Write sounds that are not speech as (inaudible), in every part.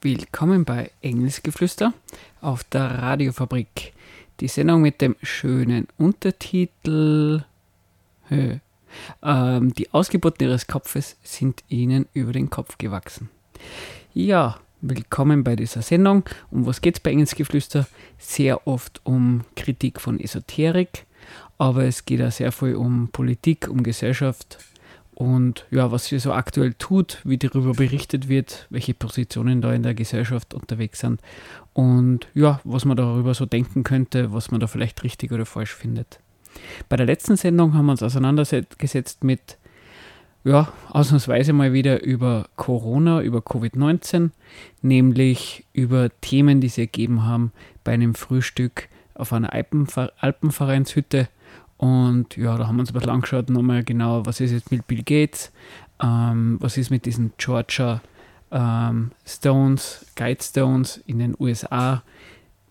Willkommen bei Engelsgeflüster auf der Radiofabrik. Die Sendung mit dem schönen Untertitel ähm, Die Ausgeburten ihres Kopfes sind ihnen über den Kopf gewachsen. Ja, willkommen bei dieser Sendung. Um was geht es bei Engelsgeflüster? Sehr oft um Kritik von Esoterik, aber es geht auch sehr viel um Politik, um Gesellschaft und ja, was sie so aktuell tut, wie darüber berichtet wird, welche Positionen da in der Gesellschaft unterwegs sind und ja, was man darüber so denken könnte, was man da vielleicht richtig oder falsch findet. Bei der letzten Sendung haben wir uns auseinandergesetzt mit, ja, ausnahmsweise mal wieder über Corona, über Covid-19, nämlich über Themen, die sie ergeben haben bei einem Frühstück auf einer Alpenvereinshütte und ja, da haben wir uns ein bisschen angeschaut, nochmal genau, was ist jetzt mit Bill Gates, ähm, was ist mit diesen Georgia ähm, Stones, Guidestones in den USA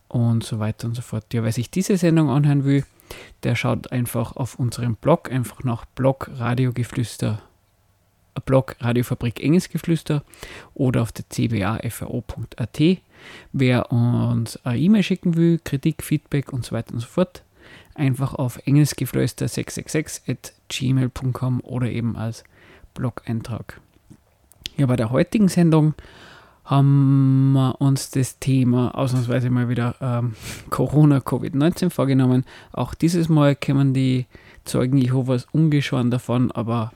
und so weiter und so fort. Ja, wer sich diese Sendung anhören will, der schaut einfach auf unserem Blog, einfach nach Blog Radiogeflüster, äh, Blog Radiofabrik Engelsgeflüster oder auf der cbafro.at. Wer uns eine E-Mail schicken will, Kritik, Feedback und so weiter und so fort, einfach auf engelsgeflüster666 at gmail.com oder eben als Blog-Eintrag. Ja, bei der heutigen Sendung haben wir uns das Thema ausnahmsweise mal wieder ähm, (laughs) Corona, Covid-19 vorgenommen. Auch dieses Mal kommen die Zeugen Jehovas ungeschoren davon, aber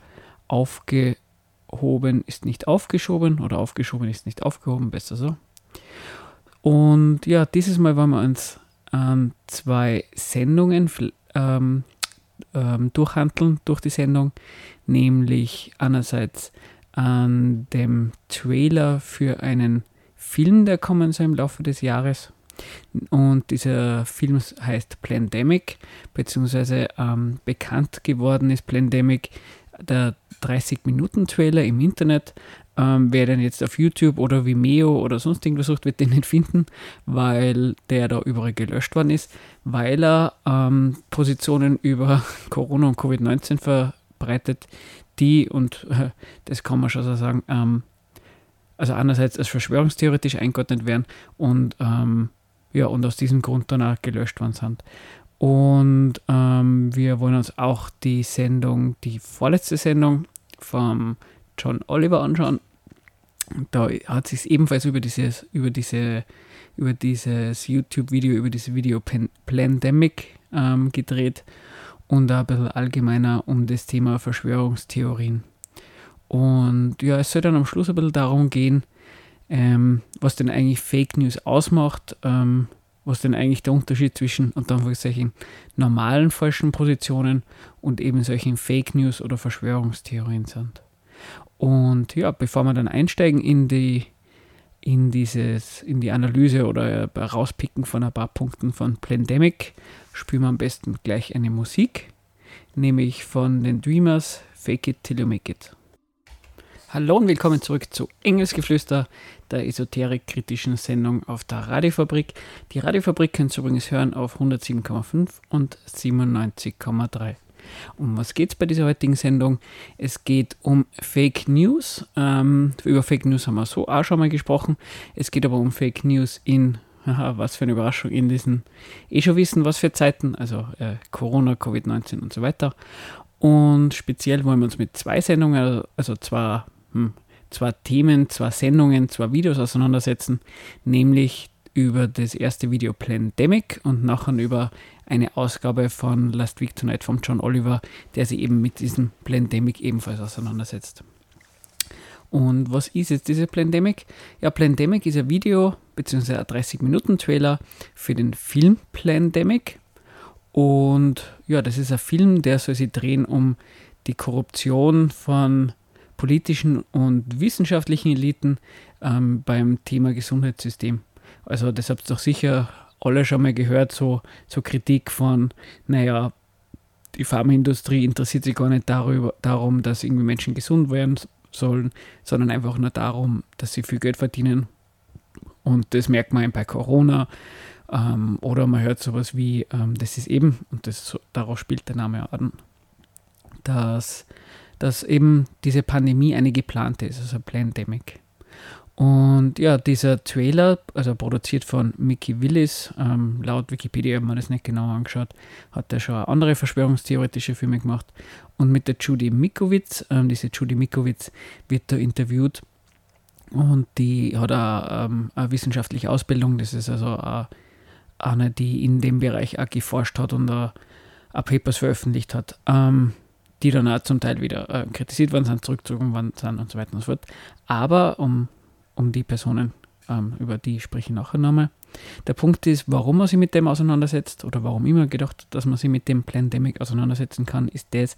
aufgehoben ist nicht aufgeschoben oder aufgeschoben ist nicht aufgehoben, besser so. Und ja, dieses Mal wollen wir uns ähm, zwei Sendungen ähm, ähm, durchhandeln durch die Sendung, nämlich einerseits an dem Trailer für einen Film, der kommen soll im Laufe des Jahres. Und dieser Film heißt Plandemic, beziehungsweise ähm, bekannt geworden ist Plandemic, der 30-Minuten-Trailer im Internet, ähm, wer den jetzt auf YouTube oder Vimeo oder sonst irgendwo sucht, wird den nicht finden, weil der da überall gelöscht worden ist, weil er ähm, Positionen über (laughs) Corona und Covid-19 verbreitet, die, und äh, (laughs) das kann man schon so sagen, ähm, also einerseits als verschwörungstheoretisch eingeordnet werden und ähm, ja, und aus diesem Grund dann auch gelöscht worden sind. Und ähm, wir wollen uns auch die Sendung, die vorletzte Sendung vom John Oliver anschauen. Da hat sich ebenfalls über dieses, über diese, über dieses YouTube-Video, über dieses Video Pan Plandemic ähm, gedreht und ein bisschen allgemeiner um das Thema Verschwörungstheorien. Und ja, es soll dann am Schluss ein bisschen darum gehen, ähm, was denn eigentlich Fake News ausmacht, ähm, was denn eigentlich der Unterschied zwischen unter Anführungszeichen normalen falschen Positionen und eben solchen Fake News oder Verschwörungstheorien sind. Und ja, bevor wir dann einsteigen in die, in dieses, in die Analyse oder rauspicken von ein paar Punkten von Plandemic, spielen wir am besten gleich eine Musik, nämlich von den Dreamers Fake It Till You Make It. Hallo und willkommen zurück zu Engelsgeflüster, der esoterik-kritischen Sendung auf der Radiofabrik. Die Radiofabrik könnt ihr übrigens hören auf 107,5 und 97,3. Um was geht es bei dieser heutigen Sendung? Es geht um Fake News. Ähm, über Fake News haben wir so auch schon mal gesprochen. Es geht aber um Fake News in, (laughs) haha, was für eine Überraschung, in diesen eh schon wissen, was für Zeiten, also äh, Corona, Covid-19 und so weiter. Und speziell wollen wir uns mit zwei Sendungen, also zwei, hm, zwei Themen, zwei Sendungen, zwei Videos auseinandersetzen, nämlich über das erste Video Plandemic und nachher über eine Ausgabe von Last Week Tonight von John Oliver, der sich eben mit diesem Plandemic ebenfalls auseinandersetzt. Und was ist jetzt diese Plandemic? Ja, Plandemic ist ein Video bzw. ein 30-Minuten-Trailer für den Film Plandemic. Und ja, das ist ein Film, der soll sich drehen um die Korruption von politischen und wissenschaftlichen Eliten ähm, beim Thema Gesundheitssystem. Also das habt ihr doch sicher alle schon mal gehört, so, so Kritik von, naja, die Pharmaindustrie interessiert sich gar nicht darüber, darum, dass irgendwie Menschen gesund werden sollen, sondern einfach nur darum, dass sie viel Geld verdienen. Und das merkt man bei Corona. Ähm, oder man hört sowas wie, ähm, das ist eben, und das, darauf spielt der Name an, dass dass eben diese Pandemie eine geplante ist, also Plandemic. Und ja, dieser Trailer, also produziert von Mickey Willis, ähm, laut Wikipedia, wenn man das nicht genau angeschaut, hat er schon andere verschwörungstheoretische Filme gemacht. Und mit der Judy Mikowitz, ähm, diese Judy Mikowitz wird da interviewt und die hat auch, ähm, eine wissenschaftliche Ausbildung, das ist also eine, die in dem Bereich auch geforscht hat und auch, auch Papers veröffentlicht hat. Ähm, die dann auch zum Teil wieder äh, kritisiert worden sind, zurückgezogen worden sind und so weiter und so fort. Aber um um die Personen, ähm, über die spreche ich nachher nochmal. Der Punkt ist, warum man sich mit dem auseinandersetzt oder warum immer gedacht, dass man sich mit dem Plandemic auseinandersetzen kann, ist das,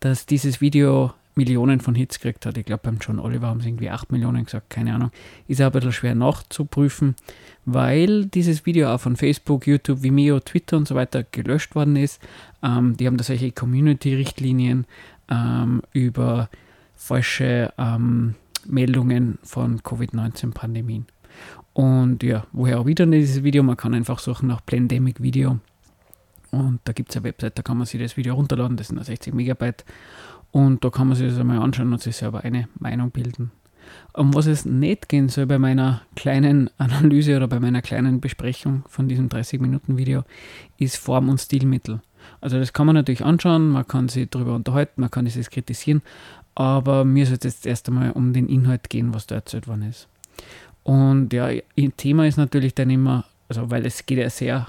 dass dieses Video Millionen von Hits gekriegt hat. Ich glaube, beim John Oliver haben sie irgendwie 8 Millionen gesagt, keine Ahnung. Ist auch ein bisschen schwer nachzuprüfen, weil dieses Video auch von Facebook, YouTube, Vimeo, Twitter und so weiter gelöscht worden ist. Ähm, die haben da solche Community-Richtlinien ähm, über falsche ähm, Meldungen von Covid-19-Pandemien. Und ja, woher auch wieder dieses Video? Man kann einfach suchen nach Plandemic Video. Und da gibt es eine Website, da kann man sich das Video runterladen, das sind 60 Megabyte. Und da kann man sich das einmal anschauen und sich selber eine Meinung bilden. Um was es nicht gehen soll bei meiner kleinen Analyse oder bei meiner kleinen Besprechung von diesem 30-Minuten-Video, ist Form und Stilmittel. Also das kann man natürlich anschauen, man kann sich darüber unterhalten, man kann es kritisieren, aber mir soll es jetzt erst einmal um den Inhalt gehen, was da erzählt worden ist. Und ja, Thema ist natürlich dann immer, also weil es geht ja sehr,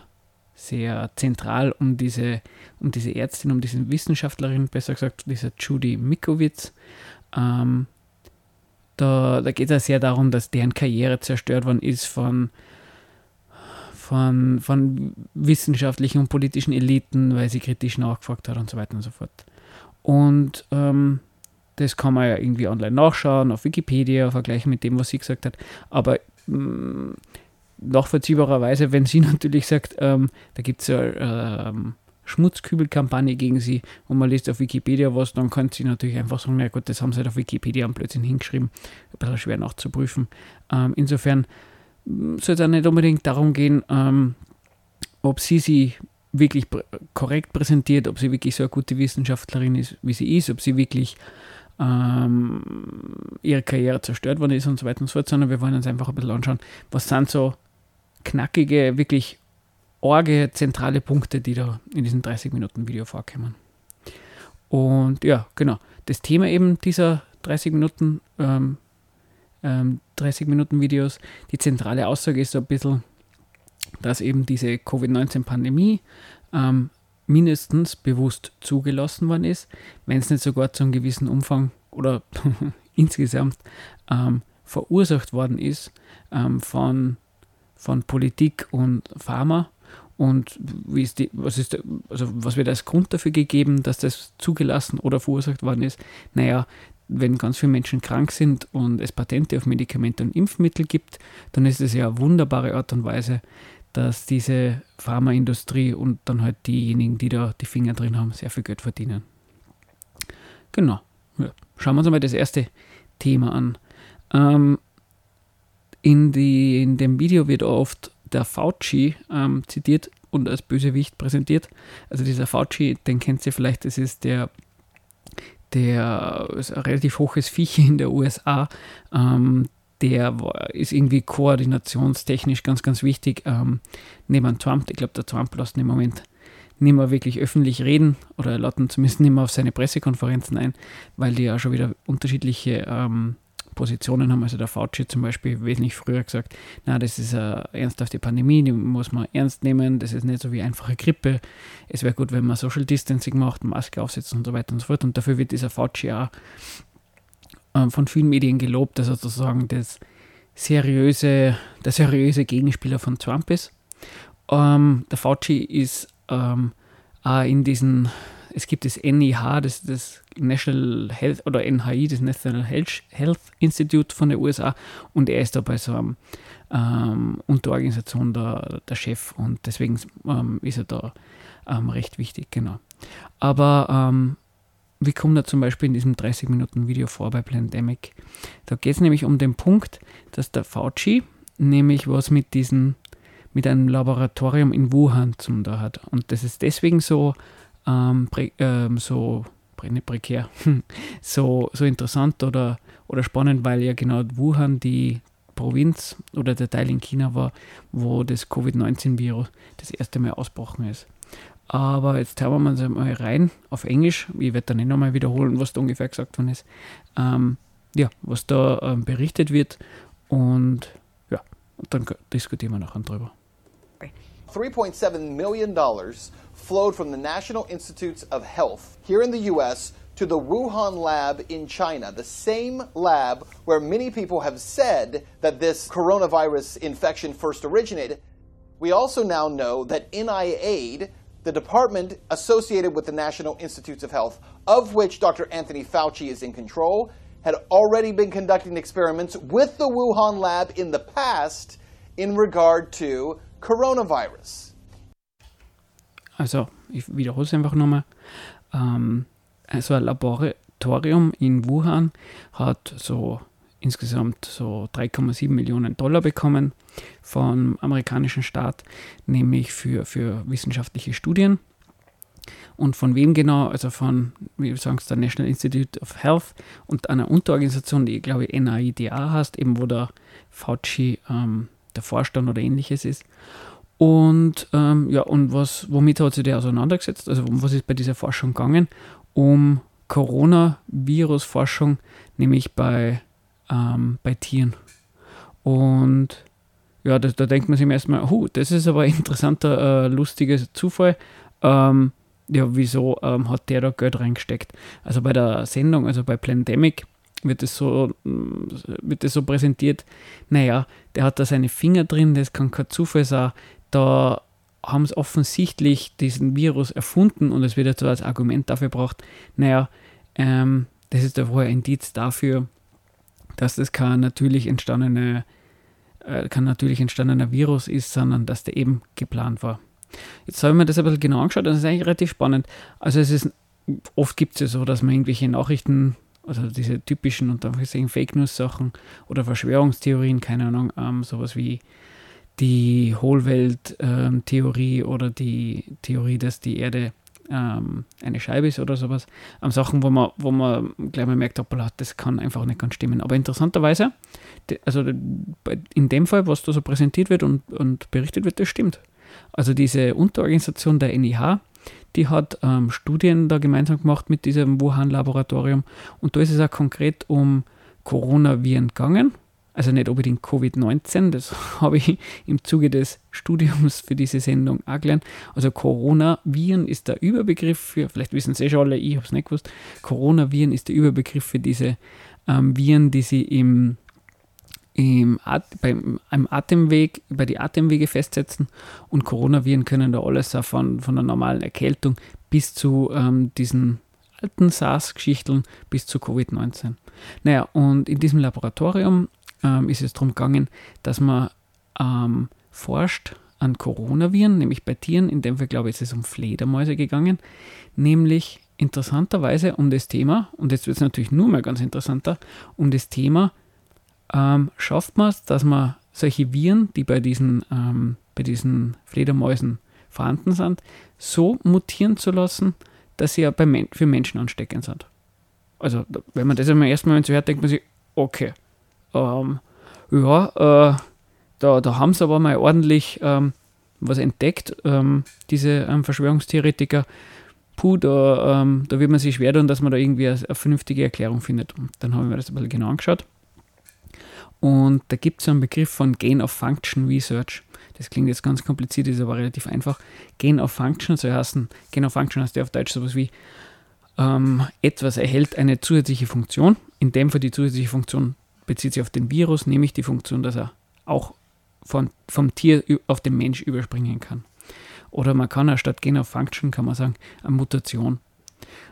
sehr zentral um diese, um diese Ärztin, um diese Wissenschaftlerin, besser gesagt, diese Judy Mikowitz. Ähm, da, da geht es ja sehr darum, dass deren Karriere zerstört worden ist von, von, von wissenschaftlichen und politischen Eliten, weil sie kritisch nachgefragt hat und so weiter und so fort. Und ähm, das kann man ja irgendwie online nachschauen, auf Wikipedia, vergleichen mit dem, was sie gesagt hat. Aber mh, mm, nachvollziehbarerweise, wenn sie (laughs) natürlich sagt, ähm, da gibt es ja ähm, Schmutzkübelkampagne gegen sie und man liest auf Wikipedia was, dann kann sie natürlich einfach sagen, na gut, das haben sie halt auf Wikipedia am Blödsinn hingeschrieben. Ein bisschen schwer nachzuprüfen. Ähm, insofern mm, soll es auch nicht unbedingt darum gehen, ähm, ob sie sie wirklich korrekt präsentiert, ob sie wirklich so eine gute Wissenschaftlerin ist, wie sie ist, ob sie wirklich ähm, ihre Karriere zerstört worden ist und so weiter und so fort, sondern wir wollen uns einfach ein bisschen anschauen, was sind so knackige, wirklich orge, zentrale Punkte, die da in diesem 30-Minuten-Video vorkommen. Und ja, genau, das Thema eben dieser 30 Minuten, ähm, ähm, 30 Minuten Videos, die zentrale Aussage ist so ein bisschen, dass eben diese Covid-19-Pandemie ähm, mindestens bewusst zugelassen worden ist, wenn es nicht sogar zu einem gewissen Umfang oder (laughs) insgesamt ähm, verursacht worden ist ähm, von, von Politik und Pharma. Und wie ist die, was, ist, also was wird als Grund dafür gegeben, dass das zugelassen oder verursacht worden ist? Naja, wenn ganz viele Menschen krank sind und es Patente auf Medikamente und Impfmittel gibt, dann ist es ja eine wunderbare Art und Weise, dass diese Pharmaindustrie und dann halt diejenigen, die da die Finger drin haben, sehr viel Geld verdienen. Genau. Ja. Schauen wir uns mal das erste Thema an. Ähm, in, die, in dem Video wird oft der Fauci ähm, zitiert und als Bösewicht präsentiert. Also dieser Fauci, den kennt ihr vielleicht, das ist der, der ist ein relativ hohes Viech in der USA, ähm, der ist irgendwie koordinationstechnisch ganz, ganz wichtig. Ähm, neben Trump, ich glaube, der Trump lässt im Moment nicht mehr wirklich öffentlich reden oder er lädt zumindest nicht mehr auf seine Pressekonferenzen ein, weil die ja schon wieder unterschiedliche ähm, Positionen haben. Also der Fauci zum Beispiel wesentlich früher gesagt, na, das ist eine ernsthafte Pandemie, die muss man ernst nehmen, das ist nicht so wie einfache Grippe. Es wäre gut, wenn man Social Distancing macht, Maske aufsetzt und so weiter und so fort. Und dafür wird dieser Fauci auch ähm, von vielen Medien gelobt, dass er sozusagen das seriöse, der seriöse Gegenspieler von Trump ist. Ähm, der Fauci ist ähm, auch in diesen, es gibt das NIH, das, das National Health oder NHI, das National Health, Health Institute von den USA, und er ist da bei so einer ähm, Unterorganisation der, der Chef und deswegen ähm, ist er da ähm, recht wichtig, genau. Aber ähm, wie kommt er zum Beispiel in diesem 30-Minuten-Video vor bei Plandemic? Da geht es nämlich um den Punkt, dass der Fauci nämlich was mit diesem, mit einem Laboratorium in Wuhan zum da hat. Und das ist deswegen so, ähm, prä, ähm, so nicht prekär, (laughs) so, so interessant oder, oder spannend, weil ja genau Wuhan die Provinz oder der Teil in China war, wo das Covid-19-Virus das erste Mal ausbrochen ist. Aber jetzt hören wir uns mal rein auf Englisch. Ich werde dann nicht nochmal wiederholen, was da ungefähr gesagt worden ist. Ähm, ja, was da ähm, berichtet wird. Und ja, dann diskutieren wir nachher drüber. $3.7 million flowed from the National Institutes of Health here in the US to the Wuhan lab in China, the same lab where many people have said that this coronavirus infection first originated. We also now know that NIAID, the department associated with the National Institutes of Health, of which Dr. Anthony Fauci is in control, had already been conducting experiments with the Wuhan lab in the past in regard to coronavirus. Also, ich wiederhole es einfach nochmal. Ähm, also ein Laboratorium in Wuhan hat so insgesamt so 3,7 Millionen Dollar bekommen vom amerikanischen Staat, nämlich für, für wissenschaftliche Studien. Und von wem genau? Also von, wie sagen es, der National Institute of Health und einer Unterorganisation, die, glaube ich, NAIDA heißt, eben wo der Fauci ähm, der Vorstand oder ähnliches ist. Und ähm, ja, und was, womit hat sich der auseinandergesetzt? Also um was ist bei dieser Forschung gegangen? Um Coronavirus-Forschung, nämlich bei, ähm, bei Tieren. Und ja, da, da denkt man sich erstmal, huh, das ist aber ein interessanter, äh, lustiger Zufall. Ähm, ja, wieso ähm, hat der da Geld reingesteckt? Also bei der Sendung, also bei Plandemic, wird es so, wird es so präsentiert, naja, der hat da seine Finger drin, das kann kein Zufall sein. Da haben sie offensichtlich diesen Virus erfunden und es wird jetzt so als Argument dafür gebracht, naja, ähm, das ist wohl ein Indiz dafür, dass das kein natürlich entstandene, äh, kein natürlich entstandener Virus ist, sondern dass der eben geplant war. Jetzt habe ich mir das ein bisschen genau angeschaut, das ist eigentlich relativ spannend. Also es ist, oft gibt es ja so, dass man irgendwelche Nachrichten, also diese typischen und Fake News Sachen oder Verschwörungstheorien, keine Ahnung, ähm, sowas wie die Hohlwelt-Theorie ähm, oder die Theorie, dass die Erde ähm, eine Scheibe ist oder sowas. Ähm, Sachen, wo man, wo man gleich mal merkt, hoppala, das kann einfach nicht ganz stimmen. Aber interessanterweise, also in dem Fall, was da so präsentiert wird und, und berichtet wird, das stimmt. Also diese Unterorganisation der NIH, die hat ähm, Studien da gemeinsam gemacht mit diesem Wuhan-Laboratorium und da ist es auch konkret um Coronaviren gegangen. Also nicht unbedingt Covid-19, das (laughs) habe ich im Zuge des Studiums für diese Sendung auch gelernt. Also Coronaviren ist der Überbegriff für, vielleicht wissen Sie eh schon alle, ich habe es nicht gewusst, Coronaviren ist der Überbegriff für diese ähm, Viren, die sie im im, At beim, im Atemweg, bei die Atemwege festsetzen und Coronaviren können da alles von, von der normalen Erkältung bis zu ähm, diesen alten SARS-Geschichten bis zu Covid-19. Naja, und in diesem Laboratorium ähm, ist es darum gegangen, dass man ähm, forscht an Coronaviren, nämlich bei Tieren, in dem Fall glaube ich, ist es um Fledermäuse gegangen, nämlich interessanterweise um das Thema, und jetzt wird es natürlich nur mal ganz interessanter, um das Thema ähm, schafft man es, dass man solche Viren, die bei diesen, ähm, bei diesen Fledermäusen vorhanden sind, so mutieren zu lassen, dass sie ja bei Men für Menschen ansteckend sind. Also, wenn man das einmal erstmal so hört, denkt man sich, okay, ähm, ja, äh, da, da haben sie aber mal ordentlich ähm, was entdeckt, ähm, diese ähm, Verschwörungstheoretiker. Puh, da, ähm, da wird man sich schwer tun, dass man da irgendwie eine, eine vernünftige Erklärung findet. Und dann haben wir das ein bisschen genau angeschaut. Und da gibt es einen Begriff von Gain of Function Research. Das klingt jetzt ganz kompliziert, ist aber relativ einfach. Gain of Function soll heißen, Gain of Function heißt ja auf Deutsch sowas wie ähm, etwas erhält eine zusätzliche Funktion. In dem Fall die zusätzliche Funktion bezieht sich auf den Virus, nämlich die Funktion, dass er auch von, vom Tier auf den Mensch überspringen kann. Oder man kann auch statt Gain of Function, kann man sagen, eine Mutation.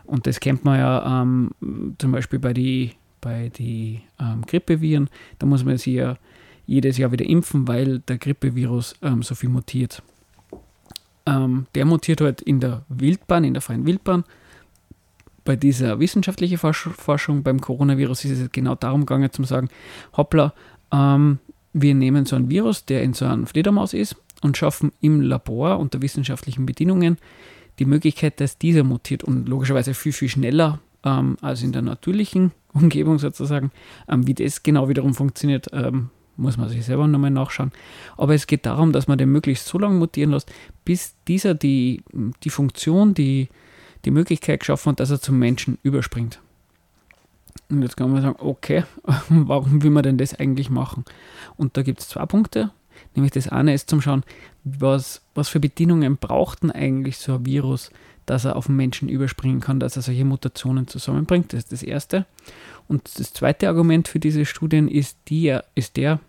Und das kennt man ja ähm, zum Beispiel bei den bei den ähm, Grippeviren, da muss man sie ja jedes Jahr wieder impfen, weil der Grippevirus ähm, so viel mutiert. Ähm, der mutiert halt in der Wildbahn, in der freien Wildbahn. Bei dieser wissenschaftlichen Forschung beim Coronavirus ist es genau darum gegangen, zu sagen, hoppla, ähm, wir nehmen so ein Virus, der in so einer Fledermaus ist und schaffen im Labor unter wissenschaftlichen Bedingungen die Möglichkeit, dass dieser mutiert und logischerweise viel, viel schneller ähm, als in der natürlichen (laughs) Umgebung sozusagen. Ähm, wie das genau wiederum funktioniert, ähm, muss man sich selber nochmal nachschauen. Aber es geht darum, dass man den möglichst so lange mutieren lässt, bis dieser die, die Funktion, die, die Möglichkeit geschaffen hat, dass er zum Menschen überspringt. Und jetzt kann man sagen, okay, (laughs) warum will man denn das eigentlich machen? Und da gibt es zwei Punkte. Nämlich das eine ist zum Schauen, was, was für Bedingungen braucht denn eigentlich so ein Virus, dass er auf den Menschen überspringen kann, dass er solche Mutationen zusammenbringt. Das ist das erste. Und das zweite Argument für diese Studien ist, die, ist der,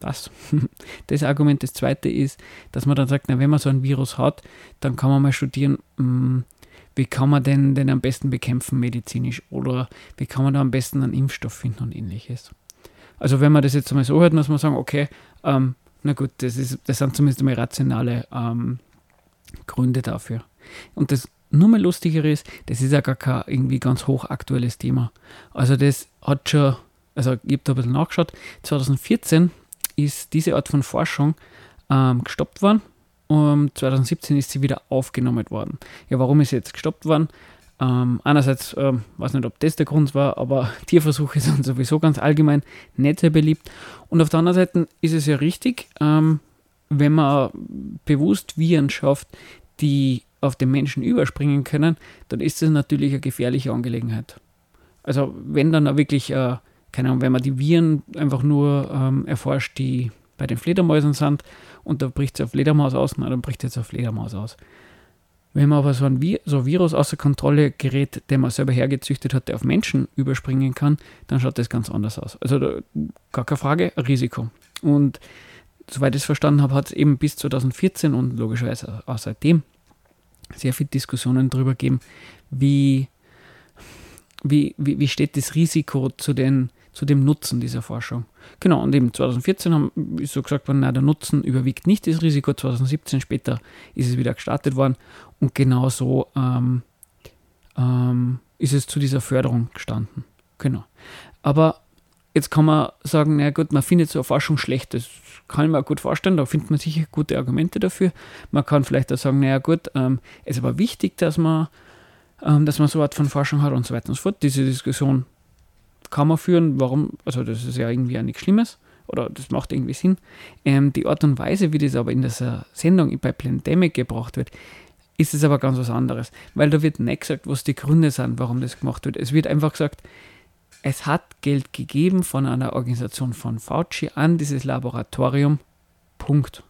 was? (laughs) Das Argument, das zweite ist, dass man dann sagt, na, wenn man so ein Virus hat, dann kann man mal studieren, hm, wie kann man denn den am besten bekämpfen medizinisch oder wie kann man da am besten einen Impfstoff finden und ähnliches. Also wenn man das jetzt mal so hört, muss man sagen, okay, ähm, na gut, das, ist, das sind zumindest mal rationale ähm, Gründe dafür. Und das nur mal lustigere ist, das ist ja gar kein irgendwie ganz hochaktuelles Thema. Also das hat schon, also ich habe da ein bisschen nachgeschaut, 2014 ist diese Art von Forschung ähm, gestoppt worden. Um 2017 ist sie wieder aufgenommen worden. Ja, warum ist sie jetzt gestoppt worden? Ähm, einerseits, ähm, weiß nicht, ob das der Grund war, aber (laughs) Tierversuche sind sowieso ganz allgemein nicht sehr beliebt. Und auf der anderen Seite ist es ja richtig, ähm, wenn man bewusst Viren schafft, die auf den Menschen überspringen können, dann ist das natürlich eine gefährliche Angelegenheit. Also wenn dann auch wirklich, äh, keine Ahnung, wenn man die Viren einfach nur ähm, erforscht, die bei den Fledermäusen sind und da bricht es auf Fledermaus aus, na, dann bricht es auf Fledermaus aus. Wenn man aber so ein, Vi so Virus außer Kontrolle gerät, den man selber hergezüchtet hat, der auf Menschen überspringen kann, dann schaut das ganz anders aus. Also da, gar keine Frage, Risiko. Und soweit ich es verstanden habe, hat es eben bis 2014 und logischerweise auch seitdem sehr viele Diskussionen darüber gegeben, wie, wie, wie, wie steht das Risiko zu, den, zu dem Nutzen dieser Forschung. Genau, und eben 2014 haben, ist so gesagt worden, na, der Nutzen überwiegt nicht das Risiko. 2017 später ist es wieder gestartet worden und genau so ähm, ähm, ist es zu dieser Förderung gestanden. Genau. Aber jetzt kann man sagen, na gut, man findet so eine Forschung schlecht. Das kann ich mir gut vorstellen, da findet man sicher gute Argumente dafür. Man kann vielleicht auch sagen, naja gut, ähm, es ist aber wichtig, dass man, ähm, dass man so eine Art von Forschung hat und so weiter und so fort. Diese Diskussion kann man führen, warum, also das ist ja irgendwie auch nichts Schlimmes oder das macht irgendwie Sinn. Ähm, die Art und Weise, wie das aber in dieser Sendung bei Plandemic gebracht wird, ist es aber ganz was anderes, weil da wird nicht gesagt, was die Gründe sind, warum das gemacht wird. Es wird einfach gesagt, es hat Geld gegeben von einer Organisation von Fauci an dieses Laboratorium. Punkt.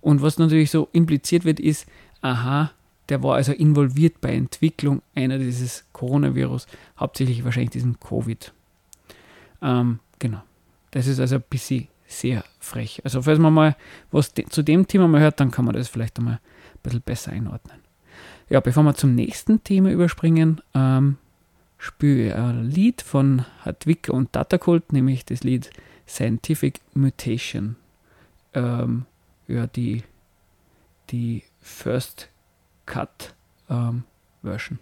Und was natürlich so impliziert wird, ist, aha, der war also involviert bei Entwicklung einer dieses Coronavirus, hauptsächlich wahrscheinlich diesem Covid. Ähm, genau. Das ist also ein bisschen sehr frech. Also falls man mal was de zu dem Thema mal hört, dann kann man das vielleicht einmal ein bisschen besser einordnen. Ja, bevor wir zum nächsten Thema überspringen, ähm, spiele ein Lied von Hadwig und Datacult, nämlich das Lied Scientific Mutation. Ähm, ja, die, die First Cut ähm, Version.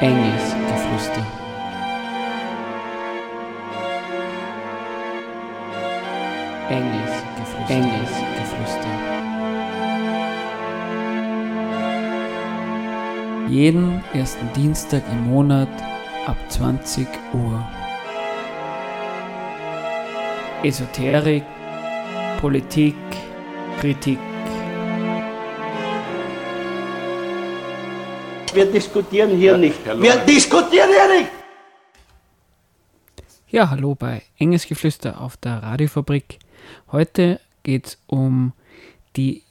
Engelsgeflüster. Jeden ersten Dienstag im Monat ab 20 Uhr. Esoterik, Politik, Kritik. Wir diskutieren hier nicht. Wir diskutieren hier nicht! Ja, hallo bei Engelsgeflüster auf der Radiofabrik. Heute geht es um die,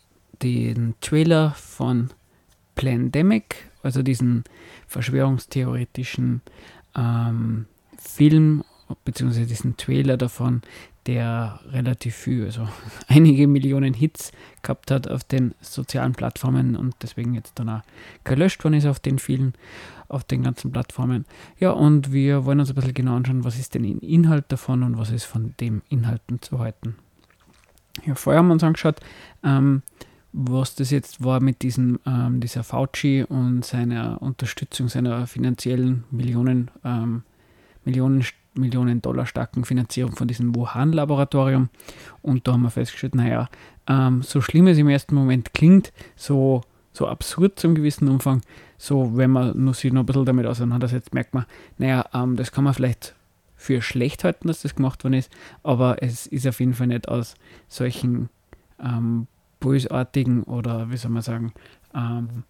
den Trailer von Plandemic, also diesen verschwörungstheoretischen ähm, Film, beziehungsweise diesen Trailer davon, der relativ viel, also (laughs) einige Millionen Hits gehabt hat auf den sozialen Plattformen und deswegen jetzt dann auch gelöscht worden ist auf den vielen, auf den ganzen Plattformen. Ja, und wir wollen uns ein bisschen genau anschauen, was ist denn der Inhalt davon und was ist von dem Inhalten zu halten. Ja, vorher haben wir uns angeschaut, ähm, was das jetzt war mit diesem, ähm, dieser Fauci und seiner Unterstützung, seiner finanziellen Millionen, ähm, Millionen, Millionen Dollar starken Finanzierung von diesem Wuhan-Laboratorium. Und da haben wir festgestellt, naja, ähm, so schlimm es im ersten Moment klingt, so, so absurd zum gewissen Umfang, so wenn man nur sich noch ein bisschen damit auseinandersetzt, merkt man, naja, ähm, das kann man vielleicht für schlecht halten, dass das gemacht worden ist, aber es ist auf jeden Fall nicht aus solchen ähm, bösartigen oder wie soll man sagen, ähm,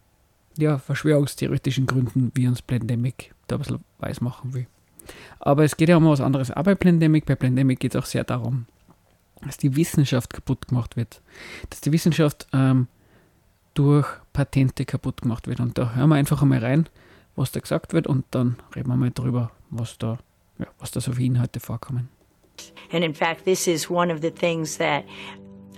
ja, verschwörungstheoretischen Gründen, wie uns Plandemic da ein bisschen weiß machen will. Aber es geht ja um was anderes. Aber bei Plandemic, bei Plandemic geht es auch sehr darum, dass die Wissenschaft kaputt gemacht wird. Dass die Wissenschaft ähm, durch Patente kaputt gemacht wird. Und da hören wir einfach einmal rein, was da gesagt wird und dann reden wir mal drüber, was da, ja, was da so für Inhalte vorkommen. And in fact, this is one of the things that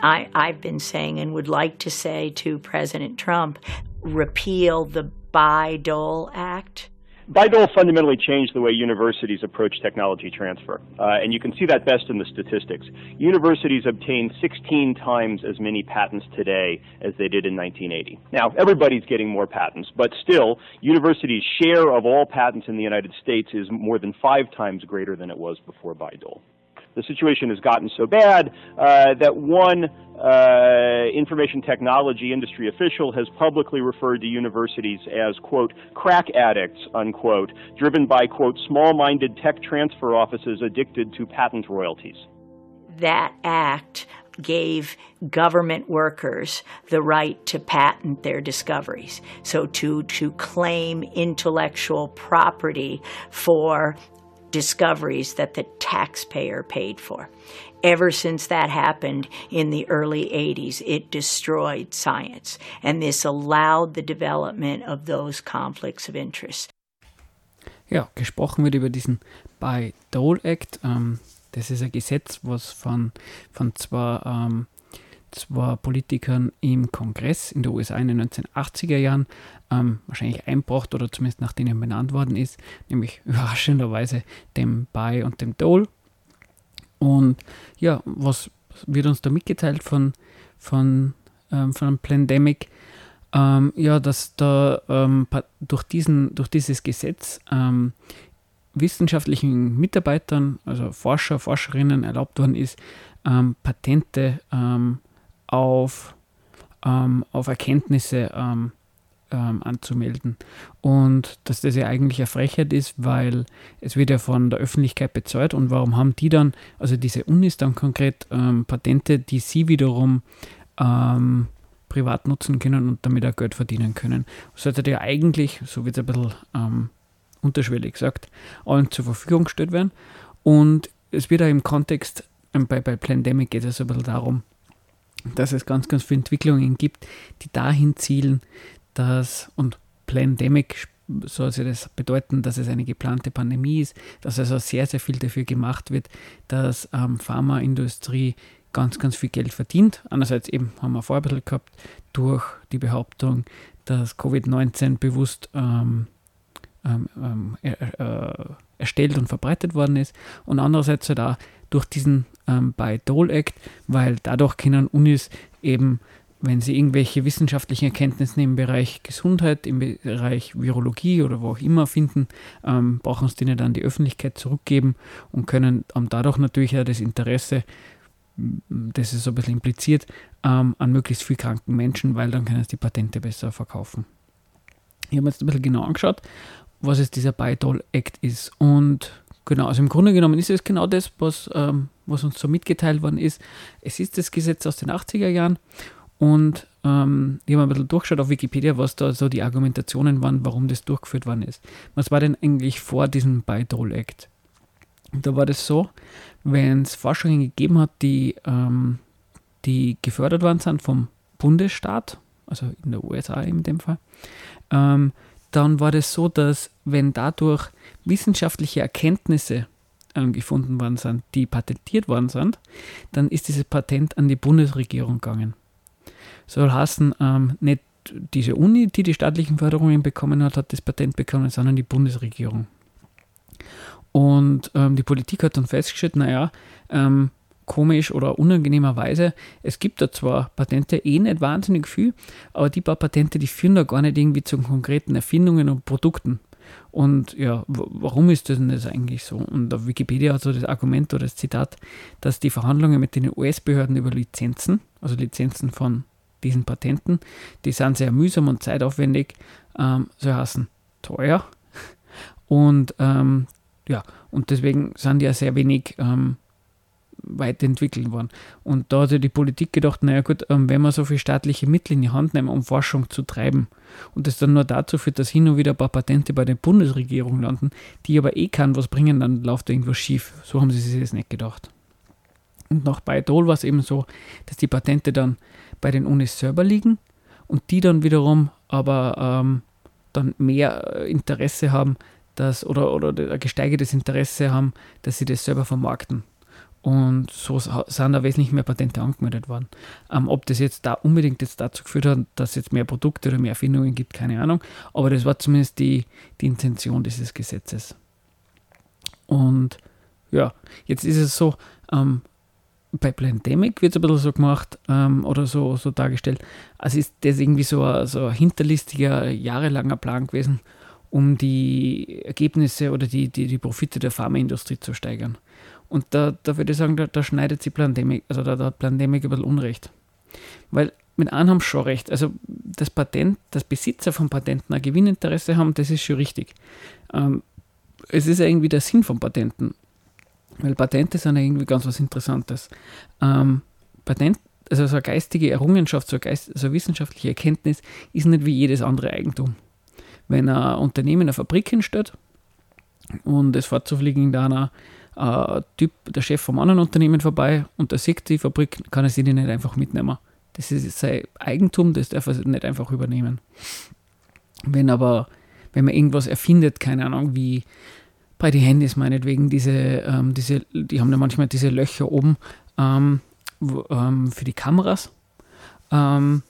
I, I've been saying and would like to say to President Trump repeal the Bayh-Dole Act. Bayh-Dole fundamentally changed the way universities approach technology transfer, uh, and you can see that best in the statistics. Universities obtain 16 times as many patents today as they did in 1980. Now, everybody's getting more patents, but still, universities' share of all patents in the United States is more than five times greater than it was before Bayh-Dole the situation has gotten so bad uh, that one uh, information technology industry official has publicly referred to universities as, quote, crack addicts, unquote, driven by, quote, small minded tech transfer offices addicted to patent royalties. That act gave government workers the right to patent their discoveries. So to, to claim intellectual property for discoveries that the taxpayer paid for. Ever since that happened in the early 80s, it destroyed science, and this allowed the development of those conflicts of interest. Ja, gesprochen wird über diesen Bayh-Dole Act. Ähm, das ist ein Gesetz, was von, von zwei ähm, zwei Politikern im Kongress in den USA in den 1980er Jahren ähm, wahrscheinlich einbracht oder zumindest nach denen benannt worden ist, nämlich (laughs) überraschenderweise dem Bay und dem Dole. Und ja, was wird uns da mitgeteilt von, von, ähm, von einem Plandemic? Ähm, ja, dass da ähm, durch, diesen, durch dieses Gesetz ähm, wissenschaftlichen Mitarbeitern, also Forscher, Forscherinnen erlaubt worden ist, ähm, Patente ähm, auf, ähm, auf Erkenntnisse ähm, ähm, anzumelden. Und dass das ja eigentlich eine Frechheit ist, weil es wird ja von der Öffentlichkeit bezahlt und warum haben die dann, also diese Unis dann konkret ähm, Patente, die sie wiederum ähm, privat nutzen können und damit auch Geld verdienen können. Sollte ja eigentlich, so wird es ein bisschen ähm, unterschwellig gesagt, allen zur Verfügung gestellt werden. Und es wird auch im Kontext, bei, bei Plandemic geht es ein bisschen darum, dass es ganz, ganz viele Entwicklungen gibt, die dahin zielen, dass, und Plandemic soll sie das bedeuten, dass es eine geplante Pandemie ist, dass also sehr, sehr viel dafür gemacht wird, dass ähm, Pharmaindustrie ganz, ganz viel Geld verdient. Andererseits eben haben wir bisschen gehabt, durch die Behauptung, dass Covid-19 bewusst ähm, ähm, ähm äh, erstellt und verbreitet worden ist. Und andererseits halt auch durch diesen ähm, Bayh-Dole Act, weil dadurch können Unis eben, wenn sie irgendwelche wissenschaftlichen Erkenntnisse im Bereich Gesundheit, im Bereich Virologie oder wo auch immer finden, ähm, brauchen sie denen dann die Öffentlichkeit zurückgeben und können ähm, dadurch natürlich auch das Interesse, das ist so ein bisschen impliziert, ähm, an möglichst viel kranken Menschen, weil dann können sie die Patente besser verkaufen. Ich habe mir jetzt ein bisschen genau angeschaut, was es dieser Bayh-Dole Act ist und Genau, also im Grunde genommen ist es genau das, was, ähm, was uns so mitgeteilt worden ist. Es ist das Gesetz aus den 80er Jahren und ähm, ich habe ein bisschen durchgeschaut auf Wikipedia, was da so die Argumentationen waren, warum das durchgeführt worden ist. Was war denn eigentlich vor diesem Bayh-Dole Act? Da war das so, wenn es Forschungen gegeben hat, die, ähm, die gefördert worden sind vom Bundesstaat, also in der USA in dem Fall, ähm, dann war das so, dass wenn dadurch wissenschaftliche Erkenntnisse ähm, gefunden worden sind, die patentiert worden sind, dann ist dieses Patent an die Bundesregierung gegangen. Soll heißen, ähm, nicht diese Uni, die die staatlichen Förderungen bekommen hat, hat das Patent bekommen, sondern die Bundesregierung. Und ähm, die Politik hat dann festgestellt, naja, ähm, komisch oder unangenehmerweise, es gibt da zwar Patente eh nicht wahnsinnig viel, aber die paar Patente, die führen da gar nicht irgendwie zu konkreten Erfindungen und Produkten. Und ja, warum ist das denn das eigentlich so? Und auf Wikipedia hat so das Argument oder das Zitat, dass die Verhandlungen mit den US-Behörden über Lizenzen, also Lizenzen von diesen Patenten, die sind sehr mühsam und zeitaufwendig, ähm, so heißen teuer. Und ähm, ja, und deswegen sind die ja sehr wenig ähm, weiterentwickelt worden. Und da hat die Politik gedacht, naja gut, ähm, wenn wir so viel staatliche Mittel in die Hand nehmen, um Forschung zu treiben, und das dann nur dazu führt, dass hin und wieder ein paar Patente bei der Bundesregierung landen, die aber eh kann was bringen, dann läuft irgendwas schief. So haben sie sich das nicht gedacht. Und noch bei Dol war es eben so, dass die Patente dann bei den Unis selber liegen und die dann wiederum aber ähm, dann mehr Interesse haben, dass, oder, oder ein gesteigertes Interesse haben, dass sie das selber vermarkten. Und so sind da wesentlich mehr Patente angemeldet worden. Ähm, ob das jetzt da unbedingt jetzt dazu geführt hat, dass es jetzt mehr Produkte oder mehr Erfindungen gibt, keine Ahnung. Aber das war zumindest die, die Intention dieses Gesetzes. Und ja, jetzt ist es so, ähm, bei Plandemic wird es ein bisschen so gemacht ähm, oder so, so dargestellt, als ist das irgendwie so ein, so ein hinterlistiger, jahrelanger Plan gewesen, um die Ergebnisse oder die, die, die Profite der Pharmaindustrie zu steigern. Und da, da würde ich sagen, da, da schneidet sie Plandemic, also da, da hat Plandemic ein bisschen Unrecht. Weil mit einem haben sie schon recht. Also das Patent, das Besitzer von Patenten ein Gewinninteresse haben, das ist schon richtig. Ähm, es ist ja irgendwie der Sinn von Patenten. Weil Patente sind ja irgendwie ganz was Interessantes. Ähm, Patent, also so eine geistige Errungenschaft, so eine, Geist, so eine wissenschaftliche Erkenntnis ist nicht wie jedes andere Eigentum. Wenn ein Unternehmen eine Fabrik hinstellt und es fährt zufliegend einer äh, Typ, der Chef vom anderen Unternehmen vorbei und der sieht die Fabrik, kann er sie nicht einfach mitnehmen. Das ist sein Eigentum, das darf er nicht einfach übernehmen. Wenn aber, wenn man irgendwas erfindet, keine Ahnung, wie bei den Handys meinetwegen, diese, ähm, diese, die haben ja manchmal diese Löcher oben ähm, wo, ähm, für die Kameras. Ähm,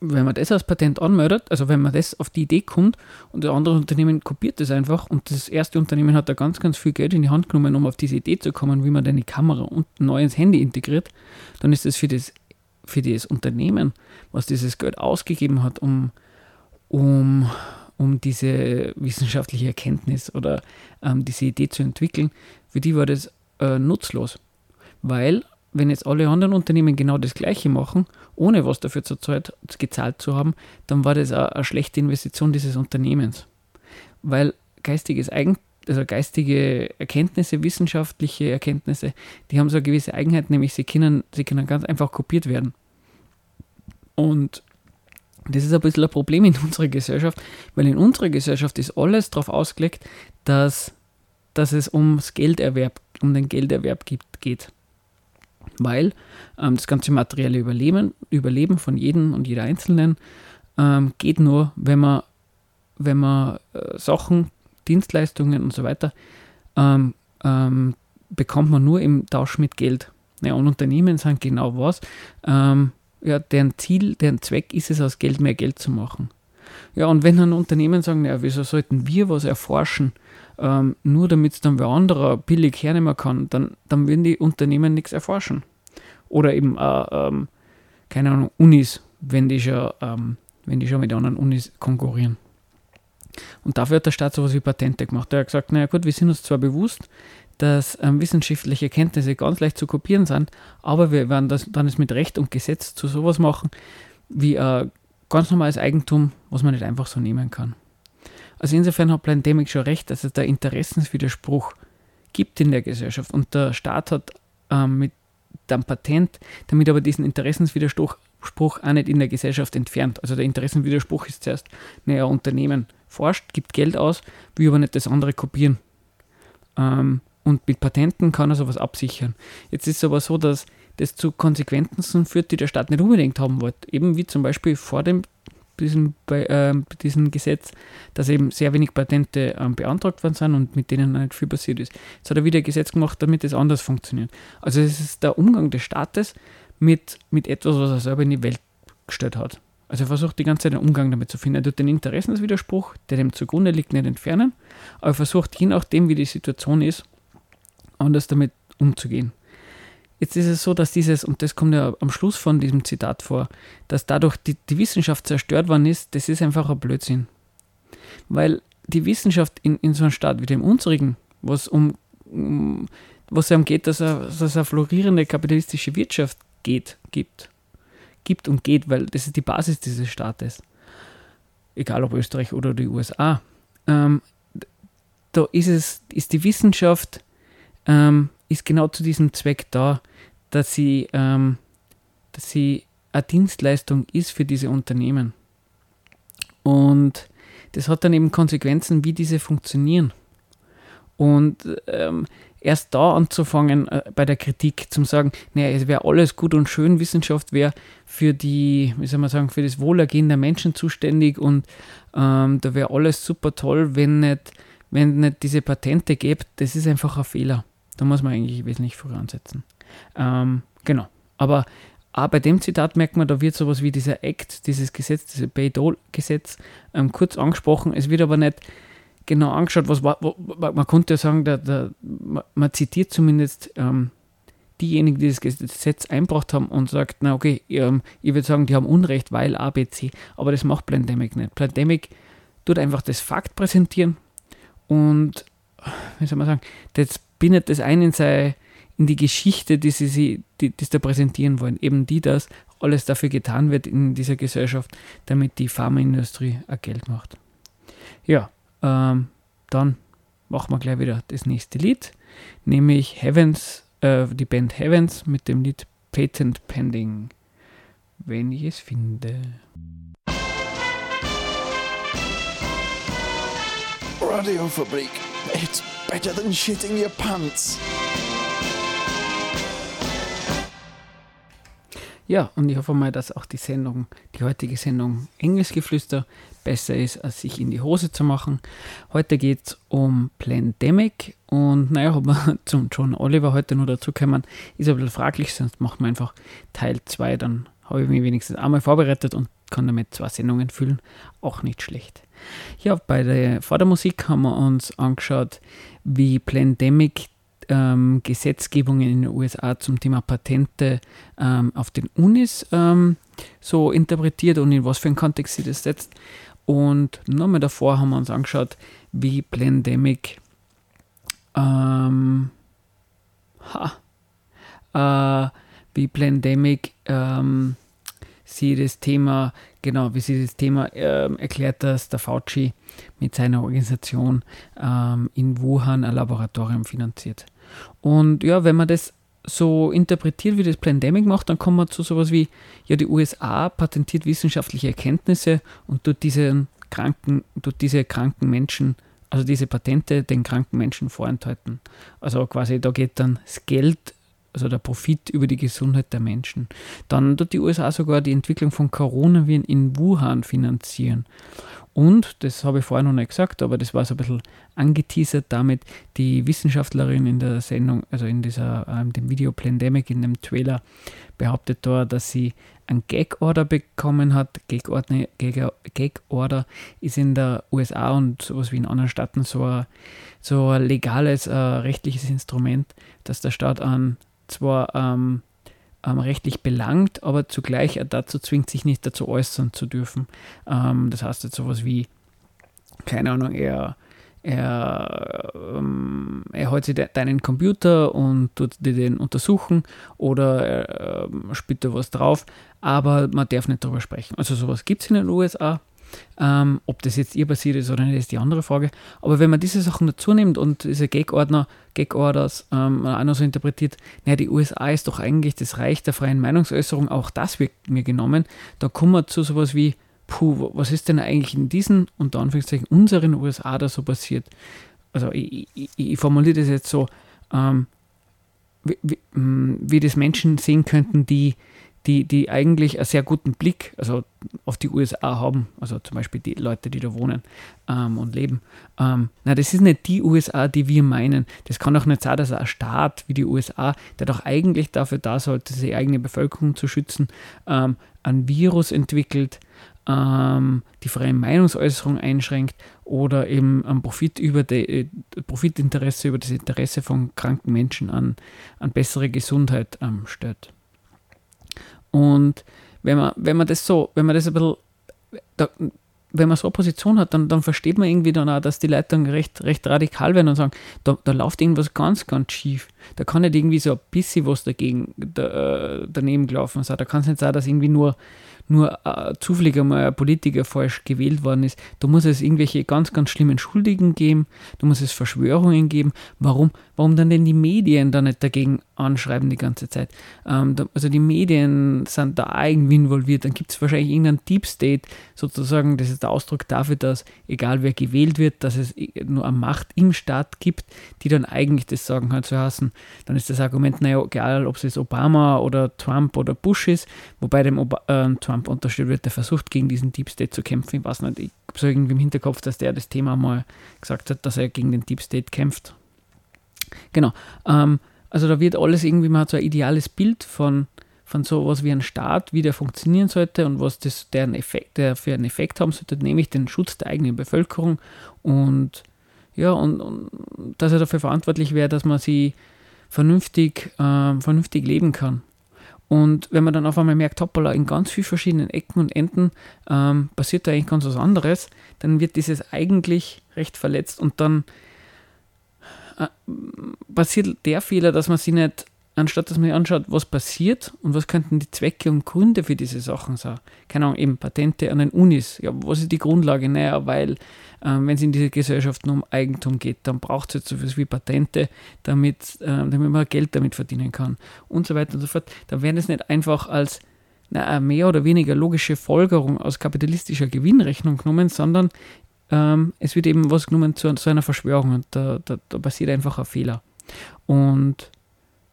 wenn man das als Patent anmeldet, also wenn man das auf die Idee kommt und das andere Unternehmen kopiert das einfach und das erste Unternehmen hat da ganz, ganz viel Geld in die Hand genommen, um auf diese Idee zu kommen, wie man eine Kamera und neu ins Handy integriert, dann ist das für das, für das Unternehmen, was dieses Geld ausgegeben hat, um, um, um diese wissenschaftliche Erkenntnis oder ähm, diese Idee zu entwickeln, für die war das äh, nutzlos. Weil wenn jetzt alle anderen Unternehmen genau das Gleiche machen, ohne was dafür zurzeit gezahlt zu haben, dann war das eine, schlechte Investition dieses Unternehmens. Weil geistiges Eigen, also geistige Erkenntnisse, wissenschaftliche Erkenntnisse, die haben so eine gewisse Eigenheit, nämlich sie können, sie können ganz einfach kopiert werden. Und das ist ein bisschen ein Problem in (laughs) unserer Gesellschaft, weil in unserer Gesellschaft ist alles darauf ausgelegt, dass, dass es ums Gelderwerb, um den Gelderwerb gibt, geht weil ähm, das ganze materielle Überleben, Überleben von jedem und jeder Einzelnen ähm, geht nur, wenn man, wenn man äh, Sachen, Dienstleistungen und so weiter ähm, ähm bekommt man nur im Tausch mit Geld. Ja, und Unternehmen sind genau was. Ähm, ja, deren Ziel, deren Zweck ist es, aus Geld mehr Geld zu machen. Ja, und wenn dann Unternehmen sagen, ja, wieso sollten wir was erforschen, ähm, nur damit es dann wer anderer billig hernehmen kann, dann, dann würden die Unternehmen nichts erforschen. Oder eben, äh, ähm, keine Ahnung, Unis, wenn die, schon, ähm, wenn die schon mit anderen Unis konkurrieren. Und dafür hat der Staat sowas wie Patente gemacht. Er hat gesagt, naja gut, wir sind uns zwar bewusst, dass ähm, wissenschaftliche Erkenntnisse ganz leicht zu kopieren sind, aber wir werden das, dann mit Recht und Gesetz zu sowas machen, wie äh, ganz normales Eigentum, was man nicht einfach so nehmen kann. Also insofern hat Plandemic schon recht, dass es da Interessenswiderspruch gibt in der Gesellschaft und der Staat hat ähm, mit dem Patent damit aber diesen Interessenswiderspruch auch nicht in der Gesellschaft entfernt. Also der Interessenwiderspruch ist zuerst, naja, Unternehmen forscht, gibt Geld aus, will aber nicht das andere kopieren. Ähm, und mit Patenten kann er sowas absichern. Jetzt ist es aber so, dass das zu Konsequenzen führt, die der Staat nicht unbedingt haben wollte. Eben wie zum Beispiel vor dem diesem, bei, äh, diesem Gesetz, dass eben sehr wenig Patente ähm, beantragt worden sind und mit denen nicht viel passiert ist. Jetzt hat er wieder ein Gesetz gemacht, damit es anders funktioniert. Also es ist der Umgang des Staates mit, mit etwas, was er selber in die Welt gestellt hat. Also er versucht die ganze Zeit einen Umgang damit zu finden. Er tut den Interessenswiderspruch, der dem zugrunde liegt, nicht entfernen, aber er versucht, je nachdem, wie die Situation ist, anders damit umzugehen. Jetzt ist es so, dass dieses, und das kommt ja am Schluss von diesem Zitat vor, dass dadurch die, die Wissenschaft zerstört worden ist, das ist einfach ein Blödsinn. Weil die Wissenschaft in, in so einem Staat wie dem unsrigen, was um, um was darum geht, dass, dass es eine florierende kapitalistische Wirtschaft geht, gibt, gibt und geht, weil das ist die Basis dieses Staates. Egal ob Österreich oder die USA. Ähm, da ist es, ist die Wissenschaft ähm, ist genau zu diesem Zweck da, dass sie, ähm, dass sie eine Dienstleistung ist für diese Unternehmen. Und das hat dann eben Konsequenzen, wie diese funktionieren. Und ähm, erst da anzufangen äh, bei der Kritik, zum sagen, naja, es wäre alles gut und schön, Wissenschaft wäre für die, wie soll man sagen, für das Wohlergehen der Menschen zuständig und ähm, da wäre alles super toll, wenn nicht, wenn nicht diese Patente gäbe, das ist einfach ein Fehler. Da muss man eigentlich wesentlich früher ansetzen. Ähm, genau. Aber auch bei dem Zitat merkt man, da wird sowas wie dieser Act, dieses Gesetz, dieses Bayh-Dole-Gesetz ähm, kurz angesprochen. Es wird aber nicht genau angeschaut, was war, man konnte ja sagen, der, der, man zitiert zumindest ähm, diejenigen, die das Gesetz einbracht haben und sagt, na okay, ähm, ich würde sagen, die haben Unrecht, weil ABC, aber das macht Plandemic nicht. Plandemic tut einfach das Fakt präsentieren und, wie soll man sagen, das bindet das ein in, sei, in die Geschichte, die sie, die, die sie da präsentieren wollen. Eben die, dass alles dafür getan wird in dieser Gesellschaft, damit die Pharmaindustrie ein Geld macht. Ja, ähm, dann machen wir gleich wieder das nächste Lied, nämlich Heavens, äh, die Band Heavens mit dem Lied Patent Pending, wenn ich es finde. Radiofabrik, it's better than shitting your pants. Ja, und ich hoffe mal, dass auch die Sendung, die heutige Sendung Engelsgeflüster besser ist, als sich in die Hose zu machen. Heute geht es um Plandemic und naja, ob wir (laughs) zum John Oliver heute nur dazu kommen, ist ein bisschen fraglich, sonst machen wir einfach Teil 2, dann habe ich mich wenigstens einmal vorbereitet und kann damit zwei Sendungen füllen. Auch nicht schlecht. Ja, bei der Vordermusik haben wir uns angeschaut, wie Plandemic ähm, Gesetzgebungen in den USA zum Thema Patente ähm, auf den Unis ähm, so interpretiert und in was für einen Kontext sie das setzt. Und nochmal davor haben wir uns angeschaut, wie Plandemic ähm, ha, äh, wie Plandemic ähm, sie das Thema, genau, wie sie das Thema äh, erklärt, dass der Fauci mit seiner Organisation ähm, in Wuhan ein Laboratorium finanziert. Und ja, wenn man das so interpretiert, wie das Plandemic macht, dann kommt man zu sowas wie, ja, die USA patentiert wissenschaftliche Erkenntnisse und tut diesen kranken, tut diese kranken Menschen, also diese Patente den kranken Menschen vorenthalten. Also quasi, da geht dann das Geld, also der Profit über die Gesundheit der Menschen. Dann tut die USA sogar die Entwicklung von Coronaviren in Wuhan finanzieren. Und, das habe ich vorher noch nicht gesagt, aber das war so ein bisschen angeteasert damit, die Wissenschaftlerin in der Sendung, also in dieser, ähm, dem Video Plandemic, in dem Trailer, behauptet da, dass sie einen Gag-Order bekommen hat. Gag-Order Gag ist in der USA und sowas wie in anderen Staaten so ein, so ein legales äh, rechtliches Instrument, dass der Staat an zwar ähm, ähm, rechtlich belangt, aber zugleich dazu zwingt, sich nicht dazu äußern zu dürfen. Ähm, das heißt jetzt sowas wie, keine Ahnung, er, er, ähm, er holt sich de deinen Computer und tut dir den untersuchen oder spielt da was drauf, aber man darf nicht darüber sprechen. Also sowas gibt es in den USA. Ähm, ob das jetzt ihr passiert ist oder nicht, ist die andere Frage. Aber wenn man diese Sachen dazu nimmt und diese Gag-Ordner, Gag-Orders ähm, auch noch so interpretiert, naja, die USA ist doch eigentlich das Reich der freien Meinungsäußerung, auch das wird mir genommen, da kommen wir zu sowas wie, puh, was ist denn eigentlich in diesen, unter Anführungszeichen, unseren USA da so passiert? Also ich, ich, ich formuliere das jetzt so, ähm, wie, wie, wie das Menschen sehen könnten, die die, die eigentlich einen sehr guten Blick also auf die USA haben, also zum Beispiel die Leute, die da wohnen ähm, und leben. Ähm, na, das ist nicht die USA, die wir meinen. Das kann doch nicht sein, dass ein Staat wie die USA, der doch eigentlich dafür da sollte, seine eigene Bevölkerung zu schützen, ähm, ein Virus entwickelt, ähm, die freie Meinungsäußerung einschränkt oder eben am Profit über die, äh, Profitinteresse, über das Interesse von kranken Menschen an, an bessere Gesundheit ähm, stellt. Und wenn man, wenn man das so, wenn man das ein bisschen, da, wenn man so eine Position hat, dann, dann versteht man irgendwie dann auch, dass die Leute dann recht, recht radikal werden und sagen, da, da läuft irgendwas ganz, ganz schief. Da kann nicht irgendwie so ein bisschen was dagegen da, äh, daneben gelaufen sein. Da kann es nicht sein, dass irgendwie nur nur äh, zufällig einmal ein Politiker falsch gewählt worden ist. Da muss es irgendwelche ganz, ganz schlimmen Schuldigen geben, da muss es Verschwörungen geben. Warum, warum dann denn die Medien da nicht dagegen anschreiben die ganze Zeit? Ähm, also die Medien sind da irgendwie involviert, dann gibt es wahrscheinlich irgendeinen Deep State, sozusagen, das ist der Ausdruck dafür, dass egal wer gewählt wird, dass es nur eine Macht im Staat gibt, die dann eigentlich das Sagen hat zu hassen. Dann ist das Argument, naja, egal ob es jetzt Obama oder Trump oder Bush ist, wobei dem Ob äh, Trump Trump unterstellt wird, der versucht gegen diesen Deep State zu kämpfen. Ich weiß nicht, ich habe so irgendwie im Hinterkopf, dass der das Thema mal gesagt hat, dass er gegen den Deep State kämpft. Genau. Ähm, also da wird alles irgendwie, man hat so ein ideales Bild von, von sowas wie ein Staat, wie der funktionieren sollte und was das deren Effekt, der für einen Effekt haben sollte, nämlich den Schutz der eigenen Bevölkerung und ja, und, und dass er dafür verantwortlich wäre, dass man sie vernünftig, äh, vernünftig leben kann. Und wenn man dann auf einmal merkt, hoppala, in ganz vielen verschiedenen Ecken und Enden ähm, passiert da eigentlich ganz was anderes, dann wird dieses eigentlich recht verletzt und dann passiert der Fehler, dass man sich nicht, anstatt dass man anschaut, was passiert und was könnten die Zwecke und Gründe für diese Sachen sein. Keine Ahnung, eben Patente an den Unis. Ja, was ist die Grundlage? Naja, weil ähm, wenn es in dieser Gesellschaft nur um Eigentum geht, dann braucht es jetzt so etwas wie Patente, damit, äh, damit man Geld damit verdienen kann und so weiter und so fort. Da werden es nicht einfach als na, eine mehr oder weniger logische Folgerung aus kapitalistischer Gewinnrechnung genommen, sondern ähm, es wird eben was genommen zu, zu einer Verschwörung und da, da, da passiert einfach ein Fehler. Und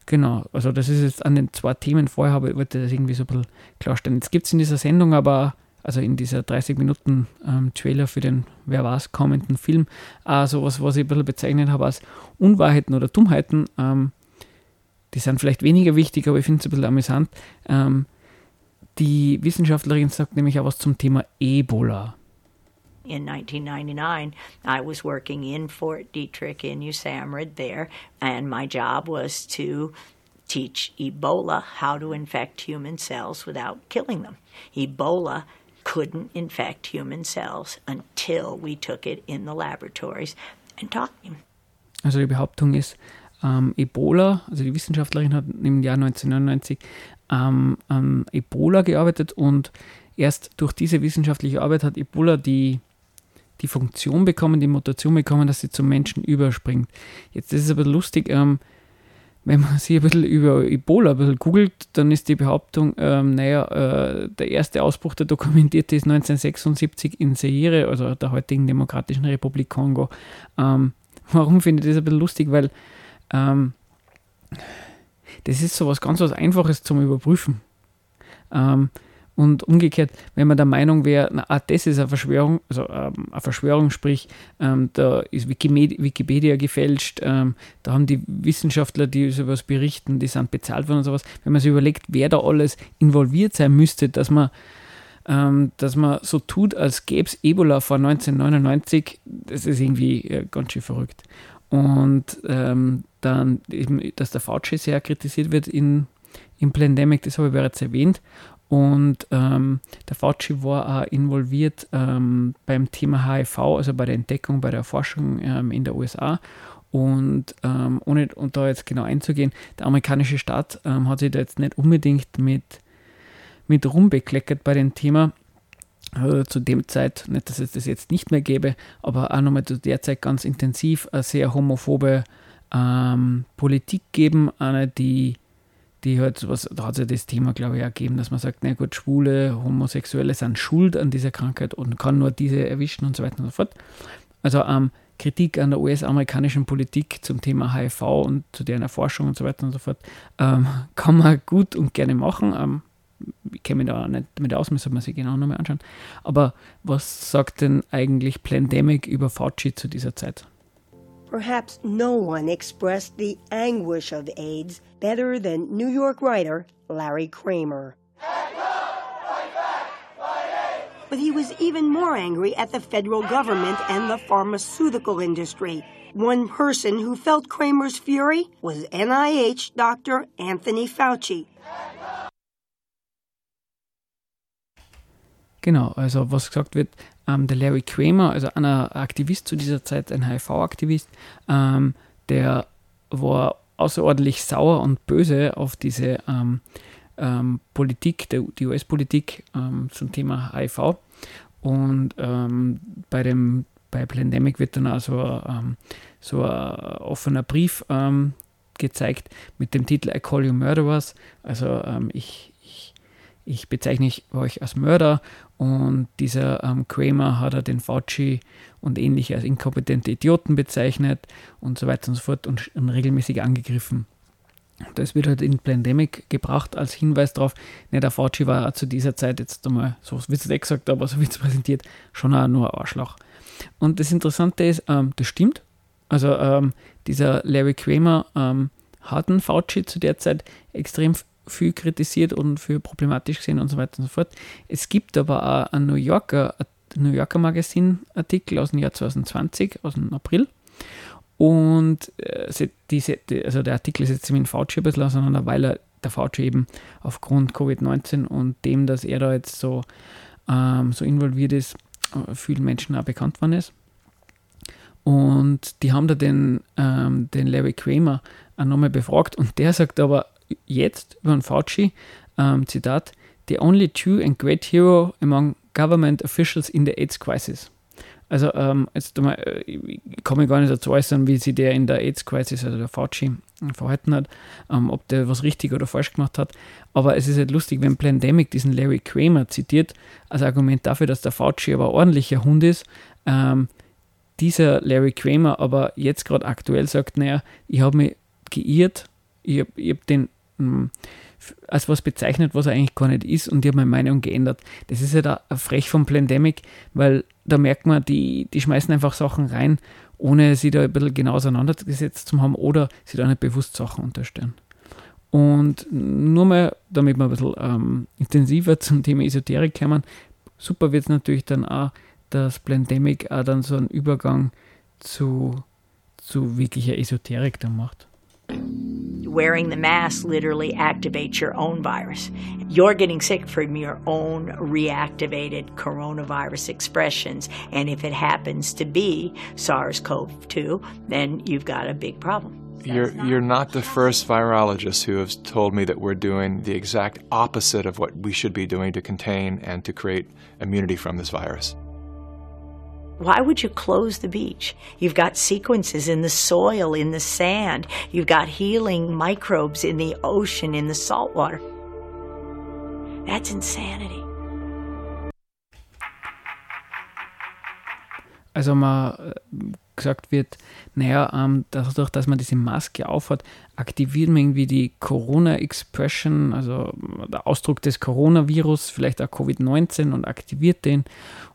Genau, also das ist jetzt an den zwei Themen vorher, aber ich wollte das irgendwie so ein bisschen klarstellen. Jetzt gibt es in dieser Sendung aber also in dieser 30 Minuten ähm, Trailer für den Wer war's kommenden Film, äh, sowas, was ich ein bisschen bezeichnet habe als Unwahrheiten oder Dummheiten. Ähm, die sind vielleicht weniger wichtig, aber ich finde es ein bisschen amüsant. Ähm, die Wissenschaftlerin sagt nämlich auch was zum Thema Ebola. In 1999, I was working in Fort Detrick in USAMRID there, and my job was to teach Ebola how to infect human cells without killing them. Ebola couldn't infect human cells until we took it in the laboratories and taught him. Also die Behauptung ist, ähm, Ebola, also die Wissenschaftlerin hat im Jahr 1999 ähm, an Ebola gearbeitet und erst durch diese wissenschaftliche Arbeit hat Ebola die, die Funktion bekommen, die Mutation bekommen, dass sie zum Menschen überspringt. Jetzt ist es aber lustig, ähm, wenn man (laughs) sich ein bisschen über Ebola ein bisschen googelt, dann ist die Behauptung, ähm, naja, äh, der erste Ausbruch, der dokumentierte ist 1976 in Zaire, also der heutigen Demokratischen Republik Kongo. Ähm, (laughs) warum finde ich das ein bisschen lustig? Weil ähm, das ist so was ganz was Einfaches zum Überprüfen. Ähm, und umgekehrt, wenn man der Meinung wäre, na, ah, das ist eine Verschwörung, also ähm, eine Verschwörung, sprich, ähm, da ist Wikimedia, Wikipedia gefälscht, ähm, da haben die Wissenschaftler, die sowas berichten, die sind bezahlt worden und sowas. Wenn man sich überlegt, wer da alles involviert sein müsste, dass man, ähm, dass man so tut, als gäbe es Ebola vor 1999, das ist irgendwie äh, ganz schön verrückt. Und ähm, dann, eben, dass der Fauci sehr kritisiert wird in, im Plandemic, das habe ich bereits erwähnt. Und ähm, der Fauci war auch involviert ähm, beim Thema HIV, also bei der Entdeckung, bei der Forschung ähm, in der USA. Und ähm, ohne und da jetzt genau einzugehen, der amerikanische Staat ähm, hat sich da jetzt nicht unbedingt mit, mit rumbekleckert bei dem Thema. Also zu dem Zeit, nicht, dass es das jetzt nicht mehr gäbe, aber auch nochmal zu der Zeit ganz intensiv eine sehr homophobe ähm, Politik geben, eine, die die halt, was, da hat es ja das Thema, glaube ich, ergeben, dass man sagt, na gut, Schwule, Homosexuelle sind schuld an dieser Krankheit und kann nur diese erwischen und so weiter und so fort. Also ähm, Kritik an der US-amerikanischen Politik zum Thema HIV und zu deren Erforschung und so weiter und so fort ähm, (laughs) kann man gut und gerne machen. Ähm, ich kenne mich da nicht damit aus, müssen wir sich genau nochmal anschauen. Aber was sagt denn eigentlich Plandemic über Fauci zu dieser Zeit? Perhaps no one expressed the anguish of AIDS better than New York writer Larry Kramer. But he was even more angry at the federal government and the pharmaceutical industry. One person who felt Kramer's fury was NIH Dr. Anthony Fauci. Genau, also was gesagt wird, ähm, der Larry Kramer, also einer Aktivist zu dieser Zeit, ein HIV-Aktivist, ähm, der war außerordentlich sauer und böse auf diese ähm, ähm Politik, der, die US-Politik ähm, zum Thema HIV. Und ähm, bei dem bei Plandemic wird dann also so ein offener Brief gezeigt mit dem Titel I Call You Murderers. Also ich, ich bezeichne euch als Mörder und dieser ähm, Kramer hat er den Fauci und ähnliche als inkompetente Idioten bezeichnet und so weiter und so fort und, und regelmäßig angegriffen. Das wird halt in Pandemic gebracht als Hinweis darauf, ne, der Fauci war zu dieser Zeit jetzt einmal, so wird es nicht gesagt, aber so wird es (laughs) präsentiert, schon auch nur ein Arschloch. Und das Interessante ist, ähm, das stimmt. Also ähm, dieser Larry Kramer ähm, hat einen Fauci zu der Zeit extrem viel kritisiert und für problematisch gesehen und so weiter und so fort. Es gibt aber auch ein New Yorker, New Yorker Magazin-Artikel aus dem Jahr 2020, aus dem April. Und äh, diese, also der Artikel setzt sich mit Fauci ein bisschen auseinander, weil er der Fauci eben aufgrund Covid-19 und dem, dass er da jetzt so, ähm, so involviert ist, äh, vielen Menschen auch bekannt worden ist. Und die haben da den, ähm, den Larry Kramer auch nochmal befragt und der sagt aber, jetzt über Fauci, ähm, Zitat, the only true and great hero among government officials in the AIDS crisis. Also ähm, jetzt mal, äh, ich komme gar nicht dazu äußern, wie sich der in der AIDS-Crisis, also der Fauci, verhalten hat, ähm, ob der was richtig oder falsch gemacht hat. Aber es ist halt lustig, wenn Plandemic diesen Larry Kramer zitiert, als Argument dafür, dass der Fauci aber ordentlicher Hund ist. Ähm, dieser Larry Kramer aber jetzt gerade aktuell sagt, naja, ich habe mich geirrt, ich habe hab den als was bezeichnet, was er eigentlich gar nicht ist und ich habe meine Meinung geändert. Das ist ja da frech vom Plandemic, weil da merkt man, die, die schmeißen einfach Sachen rein, ohne sie da ein bisschen genau auseinandergesetzt zu haben oder sie da nicht bewusst Sachen unterstellen. Und nur mal, damit wir ein bisschen ähm, intensiver zum Thema Esoterik kommen, super wird es natürlich dann auch, dass Plandemic auch dann so einen Übergang zu, zu wirklicher Esoterik dann macht. Wearing the mask literally activates your own virus. You're getting sick from your own reactivated coronavirus expressions. And if it happens to be SARS CoV 2, then you've got a big problem. You're, you're not the first virologist who has told me that we're doing the exact opposite of what we should be doing to contain and to create immunity from this virus. Why would you close the beach? You've got sequences in the soil, in the sand. You've got healing microbes in the ocean, in the salt water. That's insanity. Also man gesagt wird, naja, ähm, dadurch, dass man diese Maske aufhat, aktiviert man irgendwie die Corona-Expression, also der Ausdruck des Coronavirus, vielleicht auch Covid-19 und aktiviert den.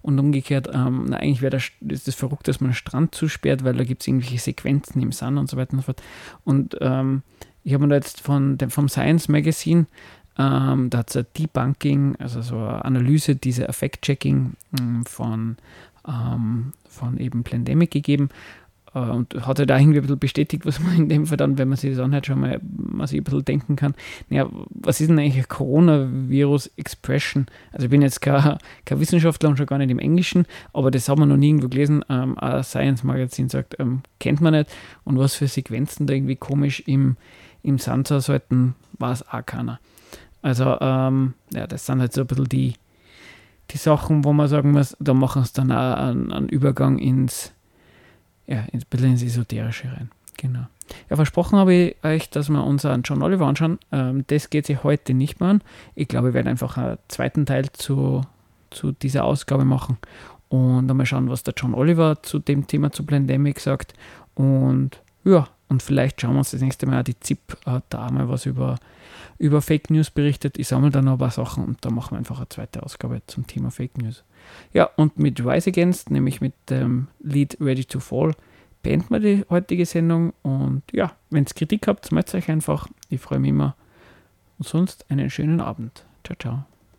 Und umgekehrt, ähm, na, eigentlich wäre das, das verrückt, dass man einen Strand zusperrt, weil da gibt es irgendwelche Sequenzen im Sand und so weiter und so fort. Und ähm, ich habe mir da jetzt von dem, vom Science Magazine ähm, da hat es ein Debunking, also so eine Analyse dieser Effect-Checking ähm, von ähm, von eben Plandemic gegeben äh, und hat halt auch irgendwie ein bisschen bestätigt, was man in dem Fall dann, wenn man sich das anhört, schon mal man sich ein bisschen denken kann. Naja, was ist denn eigentlich Coronavirus-Expression? Also ich bin jetzt kein, (laughs) kein, Wissenschaftler und schon gar nicht im Englischen, aber das haben wir noch nie irgendwo gelesen. Ähm, ein Science-Magazin sagt, ähm, kennt man nicht und was für Sequenzen da irgendwie komisch im, im Sand sollten, war es auch keiner. Also ähm, ja, das sind halt so ein bisschen die, die Sachen, wo man sagen muss, da machen es dann auch einen, einen Übergang ins, ja, ein bisschen ins Esoterische rein. Genau. Ja, versprochen habe ich euch, dass wir uns einen John Oliver anschauen. Ähm, das geht sich heute nicht mehr an. Ich glaube, wir werden einfach einen zweiten Teil zu, zu dieser Ausgabe machen und dann mal schauen, was der John Oliver zu dem Thema zu Plandemic sagt. Und ja, und vielleicht schauen wir uns das nächste Mal, die ZIP hat da mal was über über Fake News berichtet. Ich sammle dann noch ein paar Sachen und da machen wir einfach eine zweite Ausgabe zum Thema Fake News. Ja, und mit Rise Against, nämlich mit dem Lied Ready to Fall, beenden wir die heutige Sendung. Und ja, wenn ihr Kritik habt, meldet euch einfach. Ich freue mich immer. Und sonst einen schönen Abend. Ciao, ciao.